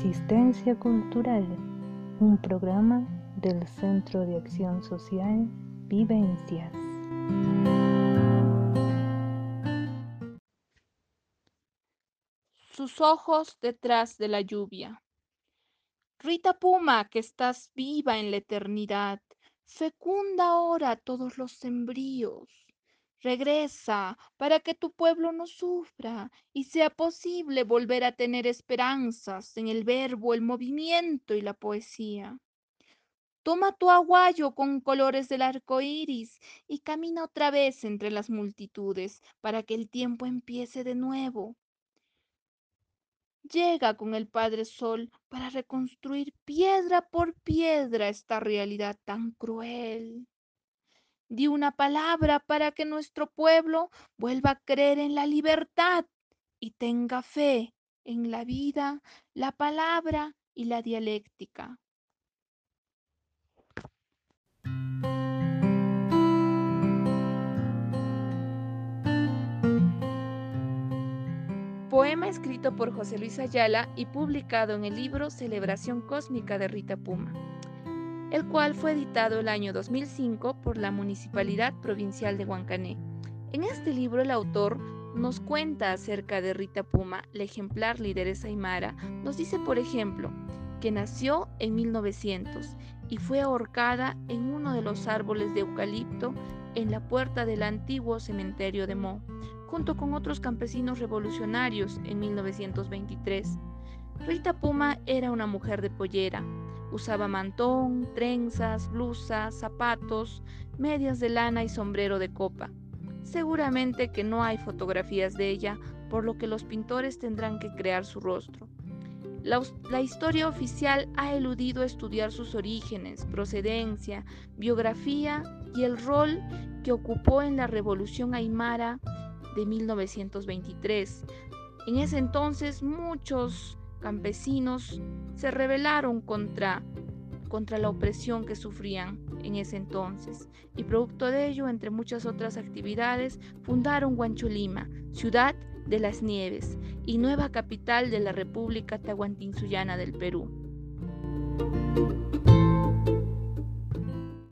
Resistencia Cultural, un programa del Centro de Acción Social Vivencias. Sus ojos detrás de la lluvia. Rita Puma, que estás viva en la eternidad, fecunda ahora todos los sembríos Regresa para que tu pueblo no sufra y sea posible volver a tener esperanzas en el verbo, el movimiento y la poesía. Toma tu aguayo con colores del arco iris y camina otra vez entre las multitudes para que el tiempo empiece de nuevo. Llega con el Padre Sol para reconstruir piedra por piedra esta realidad tan cruel. Di una palabra para que nuestro pueblo vuelva a creer en la libertad y tenga fe en la vida, la palabra y la dialéctica. Poema escrito por José Luis Ayala y publicado en el libro Celebración Cósmica de Rita Puma el cual fue editado el año 2005 por la Municipalidad Provincial de Huancané. En este libro el autor nos cuenta acerca de Rita Puma, la ejemplar lideresa aymara. Nos dice, por ejemplo, que nació en 1900 y fue ahorcada en uno de los árboles de eucalipto en la puerta del antiguo cementerio de Mo, junto con otros campesinos revolucionarios en 1923. Rita Puma era una mujer de pollera, Usaba mantón, trenzas, blusas, zapatos, medias de lana y sombrero de copa. Seguramente que no hay fotografías de ella, por lo que los pintores tendrán que crear su rostro. La, historia oficial ha eludido estudiar sus orígenes, procedencia, biografía y el rol que ocupó en la Revolución Aymara de 1923. En ese entonces muchos campesinos se rebelaron contra, contra la opresión que sufrían en ese entonces y producto de ello, entre muchas otras actividades, fundaron Huancholima, ciudad de las nieves y nueva capital de la República Tahuantinsuyana del Perú.